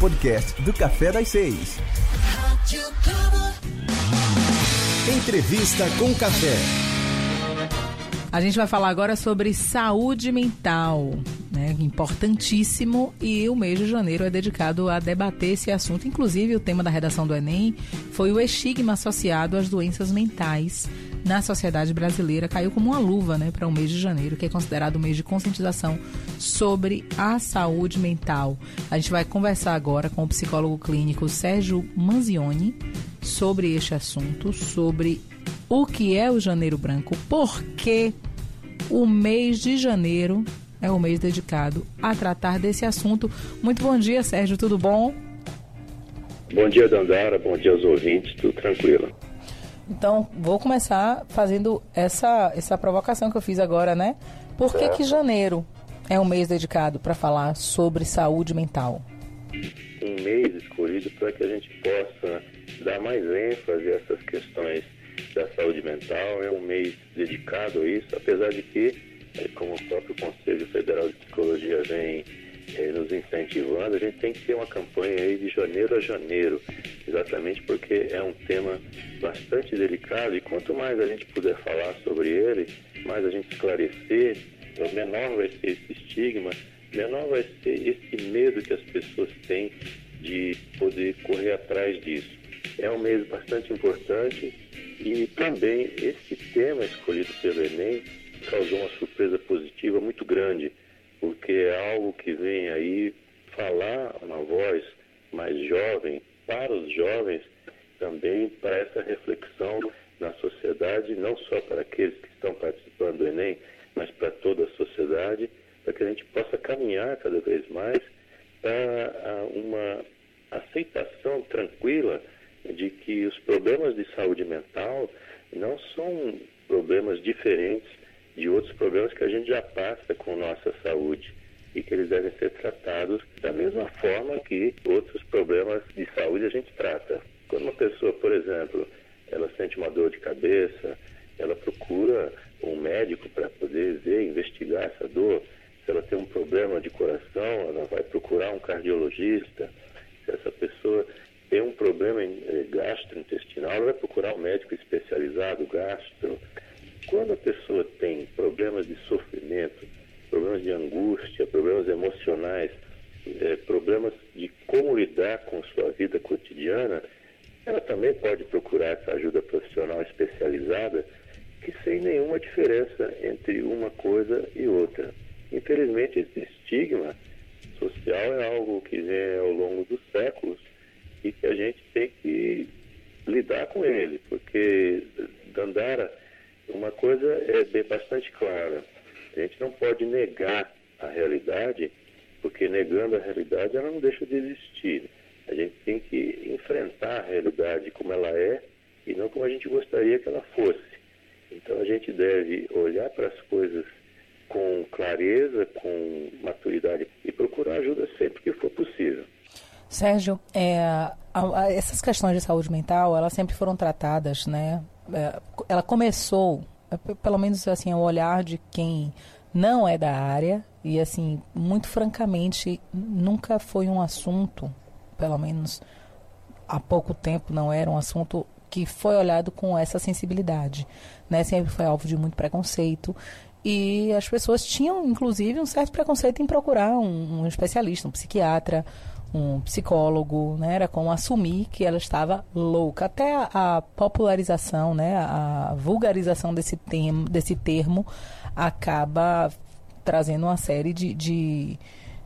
podcast do Café das Seis. Entrevista com Café. A gente vai falar agora sobre saúde mental, né? Importantíssimo e o mês de janeiro é dedicado a debater esse assunto. Inclusive, o tema da redação do Enem foi o estigma associado às doenças mentais na sociedade brasileira. Caiu como uma luva, né, para o mês de janeiro, que é considerado o mês de conscientização sobre a saúde mental. A gente vai conversar agora com o psicólogo clínico Sérgio Manzioni sobre este assunto, sobre o que é o Janeiro Branco, por que o mês de janeiro é o mês dedicado a tratar desse assunto. Muito bom dia, Sérgio, tudo bom? Bom dia, Dandara, bom dia aos ouvintes, tudo tranquilo. Então, vou começar fazendo essa, essa provocação que eu fiz agora, né? Por que, que janeiro é um mês dedicado para falar sobre saúde mental? Um mês escolhido para que a gente possa dar mais ênfase a essas questões da saúde mental. É um mês dedicado a isso, apesar de que, como o próprio Conselho Federal de Psicologia vem eh, nos incentivando, a gente tem que ter uma campanha aí de janeiro a janeiro, exatamente porque é um tema bastante delicado e quanto mais a gente puder falar sobre ele, mais a gente esclarecer, menor vai ser esse estigma, menor vai ser esse medo que as pessoas têm de poder correr atrás disso. É um mês bastante importante e também esse tema escolhido pelo Enem causou uma surpresa positiva muito grande, porque é algo que vem aí falar uma voz mais jovem, para os jovens, também para essa reflexão na sociedade, não só para aqueles que estão participando do Enem, mas para toda a sociedade, para que a gente possa caminhar cada vez mais para uma aceitação tranquila de que os problemas de saúde mental não são problemas diferentes de outros problemas que a gente já passa com nossa saúde e que eles devem ser tratados da mesma forma que outros problemas de saúde a gente trata. Quando uma pessoa, por exemplo, ela sente uma dor de cabeça, ela procura um médico para poder ver, investigar essa dor. Se ela tem um problema de coração, ela vai procurar um cardiologista. Se essa pessoa tem um problema eh, gastrointestinal, ela vai procurar um médico especializado gastro. Quando a pessoa tem problemas de sofrimento, problemas de angústia, problemas emocionais, eh, problemas de como lidar com sua vida cotidiana, ela também pode procurar essa ajuda profissional especializada, que sem nenhuma diferença entre uma coisa e outra. Infelizmente, esse estigma social é algo que vem ao longo dos séculos e que a gente tem que lidar com ele, porque Dandara, uma coisa é bem bastante clara, a gente não pode negar a realidade, porque negando a realidade ela não deixa de existir. A gente tem que enfrentar a realidade como ela é e não como a gente gostaria que ela fosse. Então a gente deve olhar para as coisas com clareza, com maturidade e procurar ajuda sempre que for possível. Sérgio, é, essas questões de saúde mental, elas sempre foram tratadas, né? É, ela começou, é, pelo menos assim, o olhar de quem não é da área e assim, muito francamente, nunca foi um assunto, pelo menos há pouco tempo não era um assunto que foi olhado com essa sensibilidade, né? Sempre foi alvo de muito preconceito e as pessoas tinham, inclusive, um certo preconceito em procurar um, um especialista, um psiquiatra, um psicólogo, né? Era como assumir que ela estava louca. Até a, a popularização, né? A vulgarização desse, termo, desse termo acaba trazendo uma série de, de,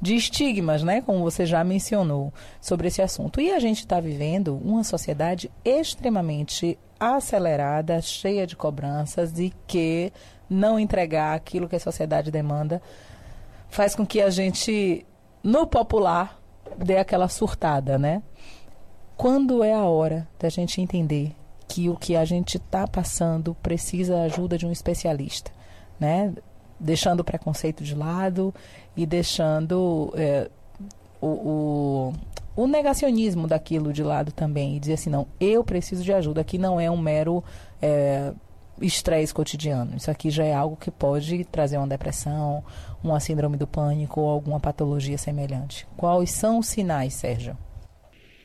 de estigmas, né? Como você já mencionou sobre esse assunto. E a gente está vivendo uma sociedade extremamente acelerada, cheia de cobranças e que não entregar aquilo que a sociedade demanda faz com que a gente, no popular, dê aquela surtada, né? Quando é a hora da gente entender que o que a gente está passando precisa da ajuda de um especialista, né? Deixando o preconceito de lado e deixando é, o, o, o, negacionismo daquilo de lado também. E dizer assim, não, eu preciso de ajuda. Aqui não é um mero é, estresse cotidiano. Isso aqui já é algo que pode trazer uma depressão, uma síndrome do pânico ou alguma patologia semelhante. Quais são os sinais, Sérgio?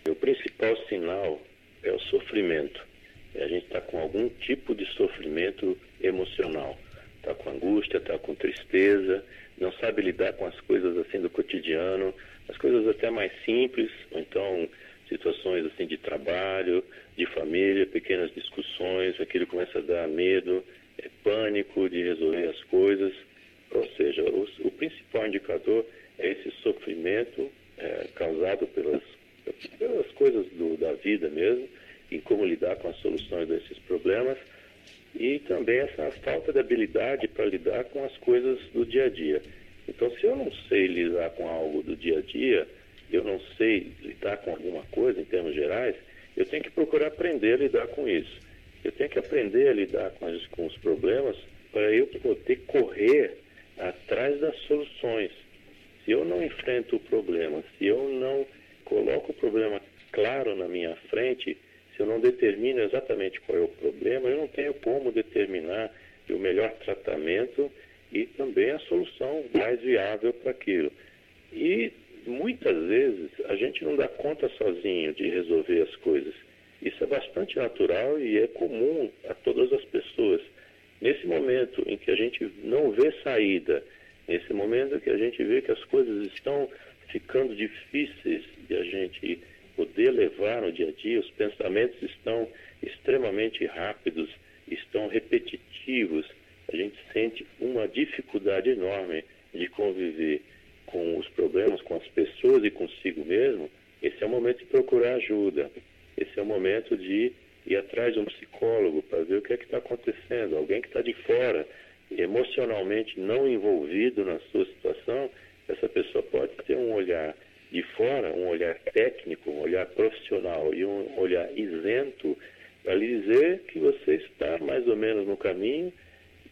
O principal sinal é o sofrimento. A gente está com algum tipo de sofrimento emocional. Está com angústia, está com tristeza, não sabe lidar com as coisas assim do cotidiano, as coisas até mais simples, ou então situações assim de trabalho, de família, pequenas discussões, aquilo começa a dar medo, é, pânico de resolver as coisas. Ou seja, o, o principal indicador é esse sofrimento é, causado pelas, pelas coisas do, da vida mesmo, e como lidar com as soluções desses problemas, e também essa falta de habilidade para lidar com as coisas do dia a dia. Então, se eu não sei lidar com algo do dia a dia, eu não sei lidar com alguma coisa em termos gerais, eu tenho que procurar aprender a lidar com isso. Eu tenho que aprender a lidar com, as, com os problemas para eu poder correr atrás das soluções. Se eu não enfrento o problema, se eu não coloco o problema claro na minha frente, se eu não determino exatamente qual é o problema, eu não tenho como determinar o melhor tratamento e também a solução mais viável para aquilo. E muitas vezes a gente não dá conta sozinho de resolver as coisas. Isso é bastante natural e é comum a todas as pessoas. Nesse momento em que a gente não vê saída, nesse momento em que a gente vê que as coisas estão ficando difíceis de a gente poder levar no dia a dia, os pensamentos estão extremamente rápidos, estão repetitivos, a gente sente uma dificuldade enorme de conviver com os problemas, com as pessoas e consigo mesmo, esse é o momento de procurar ajuda. Esse é o momento de ir atrás de um psicólogo para ver o que é que está acontecendo. Alguém que está de fora, emocionalmente não envolvido na sua situação, essa pessoa pode ter um olhar de fora, um olhar técnico, um olhar profissional e um olhar isento para lhe dizer que você está mais ou menos no caminho,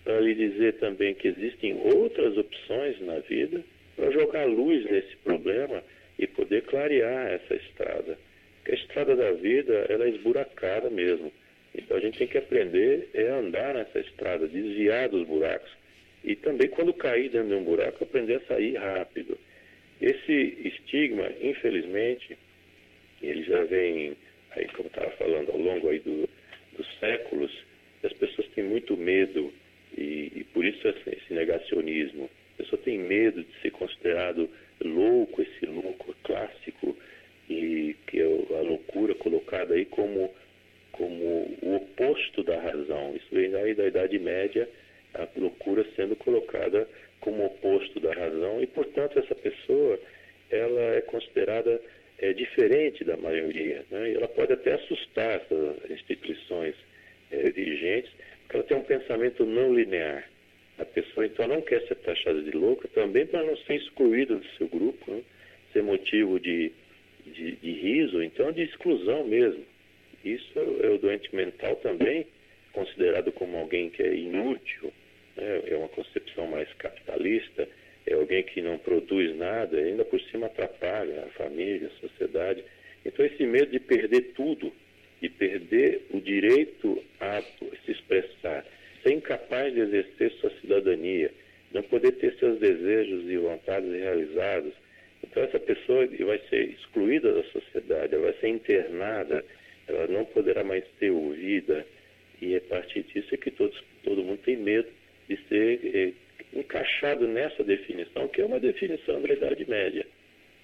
para lhe dizer também que existem outras opções na vida para jogar luz nesse problema e poder clarear essa estrada. Porque a estrada da vida ela é esburacada mesmo. Então a gente tem que aprender é andar nessa estrada, desviar dos buracos. E também quando cair dentro de um buraco, aprender a sair rápido. Esse estigma, infelizmente, ele já vem, aí como estava falando, ao longo aí do, dos séculos, as pessoas têm muito medo e, e por isso esse, esse negacionismo. A pessoa tem medo de ser considerado louco, esse louco clássico, e que é a loucura colocada aí como, como o oposto da razão. Isso vem daí da Idade Média, a loucura sendo colocada como oposto da razão, e portanto essa pessoa ela é considerada é, diferente da maioria. Né? E ela pode até assustar essas instituições é, dirigentes, porque ela tem um pensamento não linear. A pessoa então não quer ser taxada de louca também para não ser excluída do seu grupo, né? ser motivo de, de, de, riso, então de exclusão mesmo. Isso é o doente mental também, considerado como alguém que é inútil, né? é uma concepção mais capitalista, é alguém que não produz nada, ainda por cima atrapalha a família, a sociedade. Então esse medo de perder tudo, de perder o direito a se expressar, ser incapaz de exercer sua cidadania, não poder ter seus desejos e vontades realizados. Então essa pessoa vai ser excluída da sociedade, ela vai ser internada, ela não poderá mais ser ouvida. E é a partir disso é que todos, todo mundo tem medo de ser é, encaixado nessa definição, que é uma definição da Idade Média.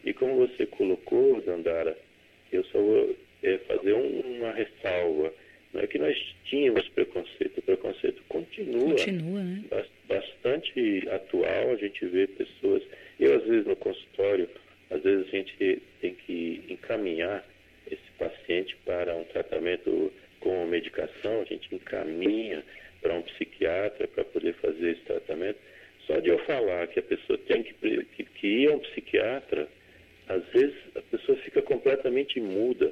E como você colocou, Dandara, eu só vou é, fazer um, uma ressalva. Não é que nós tínhamos preconceito, o preconceito continua, continua né? bastante atual. A gente vê pessoas, eu às vezes no consultório, às vezes a gente tem que encaminhar esse paciente para um tratamento com medicação, a gente encaminha para um psiquiatra para poder fazer esse tratamento. Só de eu falar que a pessoa tem que, que, que ir a um psiquiatra, às vezes a pessoa fica completamente muda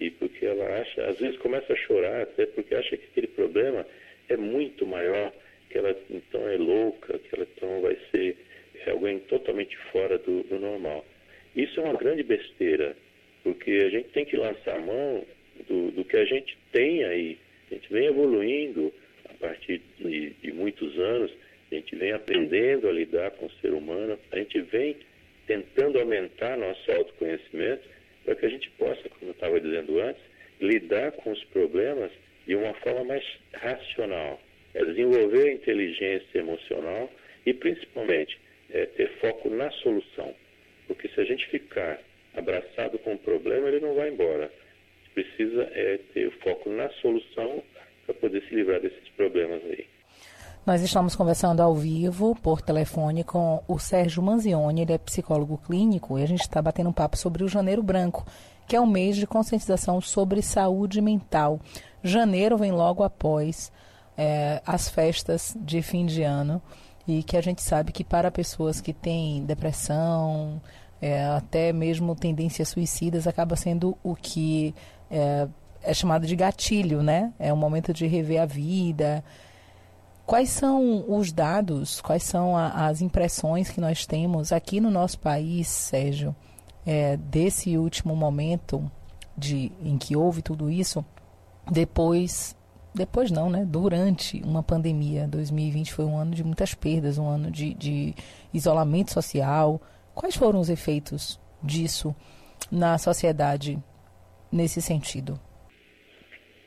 e porque ela acha, às vezes começa a chorar até porque acha que aquele problema é muito maior, que ela então é louca, que ela então vai ser alguém totalmente fora do, do normal. Isso é uma grande besteira, porque a gente tem que lançar a mão do, do que a gente tem aí. A gente vem evoluindo, partir de, de muitos anos, a gente vem aprendendo a lidar com o ser humano, a gente vem tentando aumentar nosso autoconhecimento para que a gente possa, como eu estava dizendo antes, lidar com os problemas de uma forma mais racional, é desenvolver a inteligência emocional e, principalmente, é ter foco na solução. Porque se a gente ficar abraçado com o problema, ele não vai embora. Precisa é, ter foco na solução para poder se livrar desses problemas aí. Nós estamos conversando ao vivo, por telefone, com o Sérgio Manzioni, ele é psicólogo clínico, e a gente está batendo um papo sobre o Janeiro Branco, que é um mês de conscientização sobre saúde mental. Janeiro vem logo após é, as festas de fim de ano, e que a gente sabe que para pessoas que têm depressão, é, até mesmo tendências suicidas, acaba sendo o que é, é chamado de gatilho, né? É um momento de rever a vida, Quais são os dados, quais são a, as impressões que nós temos aqui no nosso país, Sérgio, é, desse último momento de, em que houve tudo isso, depois, depois não, né? Durante uma pandemia. 2020 foi um ano de muitas perdas, um ano de, de isolamento social. Quais foram os efeitos disso na sociedade nesse sentido?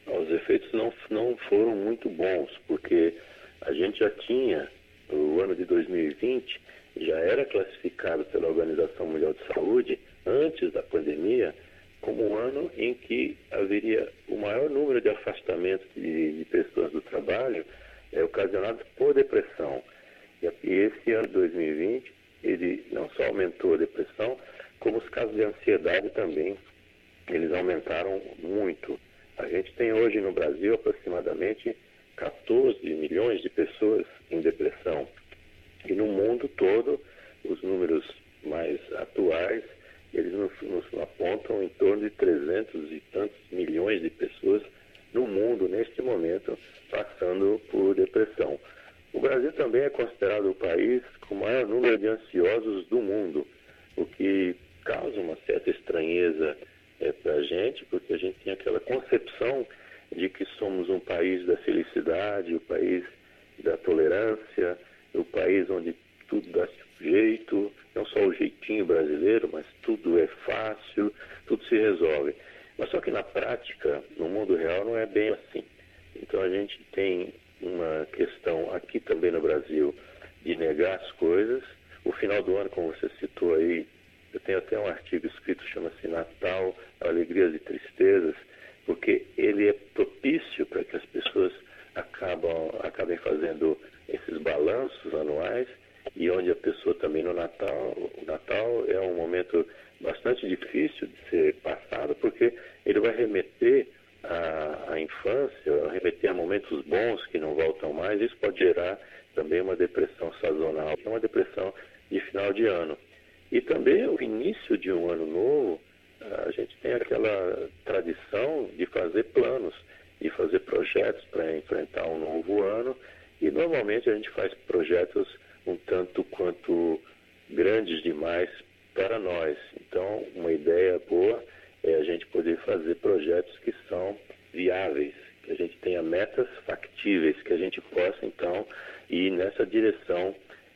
Os efeitos não, não foram muito bons, porque a gente já tinha, o ano de 2020, já era classificado pela Organização Mundial de Saúde, antes da pandemia, como um ano em que haveria o maior número de afastamentos de, de pessoas do trabalho é, ocasionados por depressão. E, e esse ano de 2020, ele não só aumentou a depressão, como os casos de ansiedade também, eles aumentaram muito. A gente tem hoje no Brasil aproximadamente 14 milhões de pessoas em depressão. E no mundo todo, os números mais atuais, eles nos, nos apontam em torno de 300 e tantos milhões de pessoas no mundo, neste momento, passando por depressão. O Brasil também é considerado o país com o maior número de ansiosos do mundo, o que causa uma certa estranheza é, para a gente, porque a gente tem aquela concepção de que somos um país da felicidade, o país da tolerância, o país onde tudo dá jeito, não só o jeitinho brasileiro, mas tudo é fácil, tudo se resolve. Mas só que na prática, no mundo real, não é bem assim. Então a gente tem uma questão aqui também no Brasil de negar as coisas. O final do ano, como você citou aí, eu tenho até um artigo escrito, chama-se Natal, Alegrias e Tristezas, porque ele é propício para que as pessoas acabam, acabem fazendo esses balanços anuais e onde a pessoa também no Natal, o Natal é um momento bastante difícil de ser passado porque ele vai remeter à, à infância, remeter a momentos bons que não voltam mais, isso pode gerar também uma depressão sazonal, que é uma depressão de final de ano. E também o início de um ano novo, a gente tem aquela tradição de fazer planos, de fazer projetos para enfrentar um novo ano e normalmente a gente faz projetos um tanto quanto grandes demais para nós. Então, uma ideia boa é a gente poder fazer projetos que são viáveis, que a gente tenha metas factíveis, que a gente possa então ir nessa direção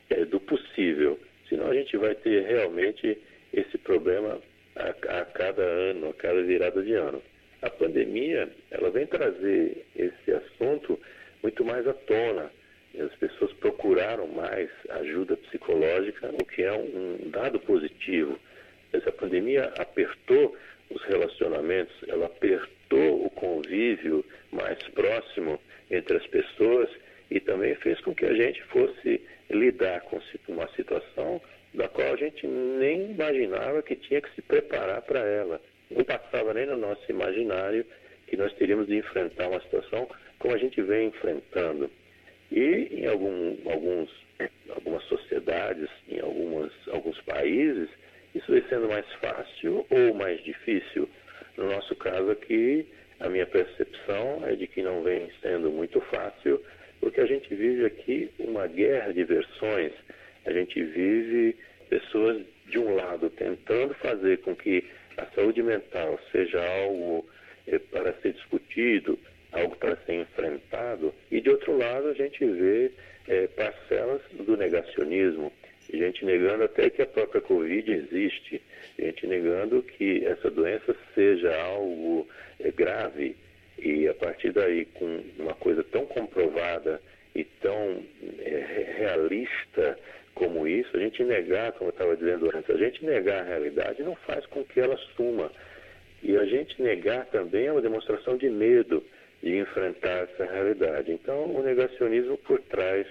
é, do possível. Senão a gente vai ter realmente esse problema a, a cada ano, a cada virada de ano. A pandemia, ela vem trazer esse assunto muito mais à tona. As pessoas procuraram mais ajuda psicológica, o que é um dado positivo. Essa pandemia apertou os relacionamentos, ela apertou o convívio mais próximo entre as pessoas e também fez com que a gente fosse lidar com uma situação da qual a gente nem imaginava que tinha que se preparar para ela. Não passava nem no nosso imaginário que nós teríamos de enfrentar uma situação como a gente vem enfrentando. E em algum, alguns, algumas sociedades, em algumas, alguns países, isso vem sendo mais fácil ou mais difícil. No nosso caso aqui, a minha percepção é de que não vem sendo muito fácil, porque a gente vive aqui uma guerra de versões a gente vive pessoas, de um lado, tentando fazer com que a saúde mental seja algo eh, para ser discutido, algo para ser enfrentado, e de outro lado a gente vê é, parcelas do negacionismo, gente negando até que a própria Covid existe, gente negando que essa doença seja algo é, grave, e a partir daí, com uma coisa tão comprovada e tão é, realista isso, a gente negar, como eu estava dizendo antes, a gente negar a realidade não faz com que ela suma. E a gente negar também é uma demonstração de medo de enfrentar essa realidade. Então, o negacionismo por trás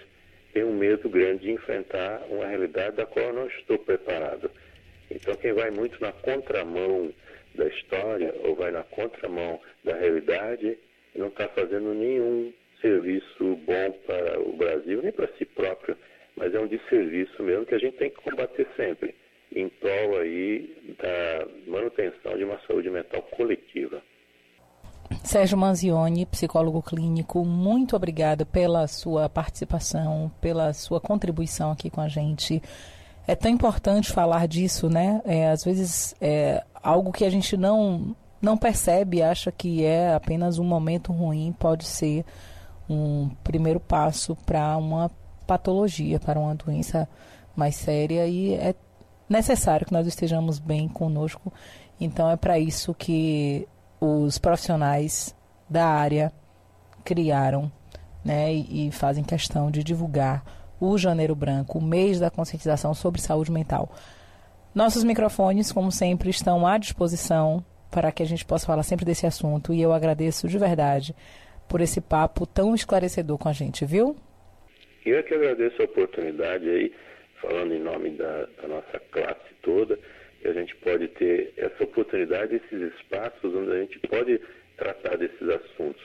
tem um medo grande de enfrentar uma realidade da qual eu não estou preparado. Então, quem vai muito na contramão da história ou vai na contramão da realidade não está fazendo nenhum serviço bom para o Brasil, nem para si próprio, mas um desserviço mesmo que a gente tem que combater sempre, em prol aí da manutenção de uma saúde mental coletiva. Sérgio Manzioni, psicólogo clínico, muito obrigada pela sua participação, pela sua contribuição aqui com a gente. É tão importante falar disso, né? É, às vezes é algo que a gente não não percebe, acha que é apenas um momento ruim, pode ser um primeiro passo para uma patologia, para uma doença mais séria e é necessário que nós estejamos bem conosco. Então é para isso que os profissionais da área criaram né, e, e fazem questão de divulgar o Janeiro Branco, o mês da conscientização sobre saúde mental. Nossos microfones, como sempre, estão à disposição para que a gente possa falar sempre desse assunto e eu agradeço de verdade por esse papo tão esclarecedor com a gente, viu? Eu é que agradeço a oportunidade aí, falando em nome da, da nossa classe toda, que a gente pode ter essa oportunidade, esses espaços onde a gente pode tratar desses assuntos.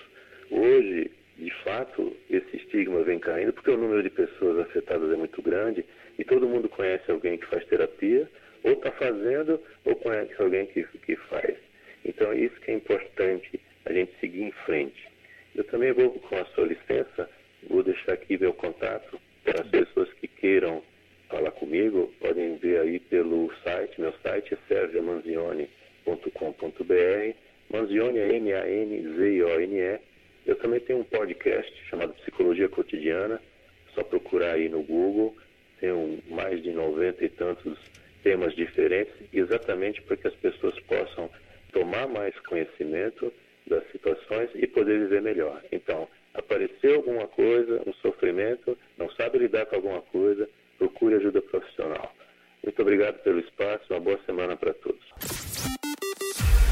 Hoje, de fato, esse estigma vem caindo porque o número de pessoas afetadas é muito grande e todo mundo conhece alguém que faz terapia, ou está fazendo, ou conhece alguém que, que faz. Então, isso que é importante a gente seguir em frente. Eu também vou, com a sua licença, vou deixar aqui meu contato. Para as pessoas que queiram falar comigo, podem ver aí pelo site, meu site é sergiomanzione.com.br, Manzione é M-A-N-Z-I-O-N-E. Eu também tenho um podcast chamado Psicologia Cotidiana, é só procurar aí no Google, tem um, mais de 90 e tantos temas diferentes, exatamente para que as pessoas possam tomar mais conhecimento das situações e poder viver melhor. Então, apareceu alguma coisa, um sofrimento, não sabe lidar com alguma coisa, procure ajuda profissional. Muito obrigado pelo espaço, uma boa semana para todos.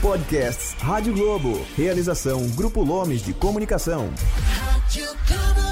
Podcasts Rádio Globo. Realização Grupo Lomes de Comunicação. Rádio Globo.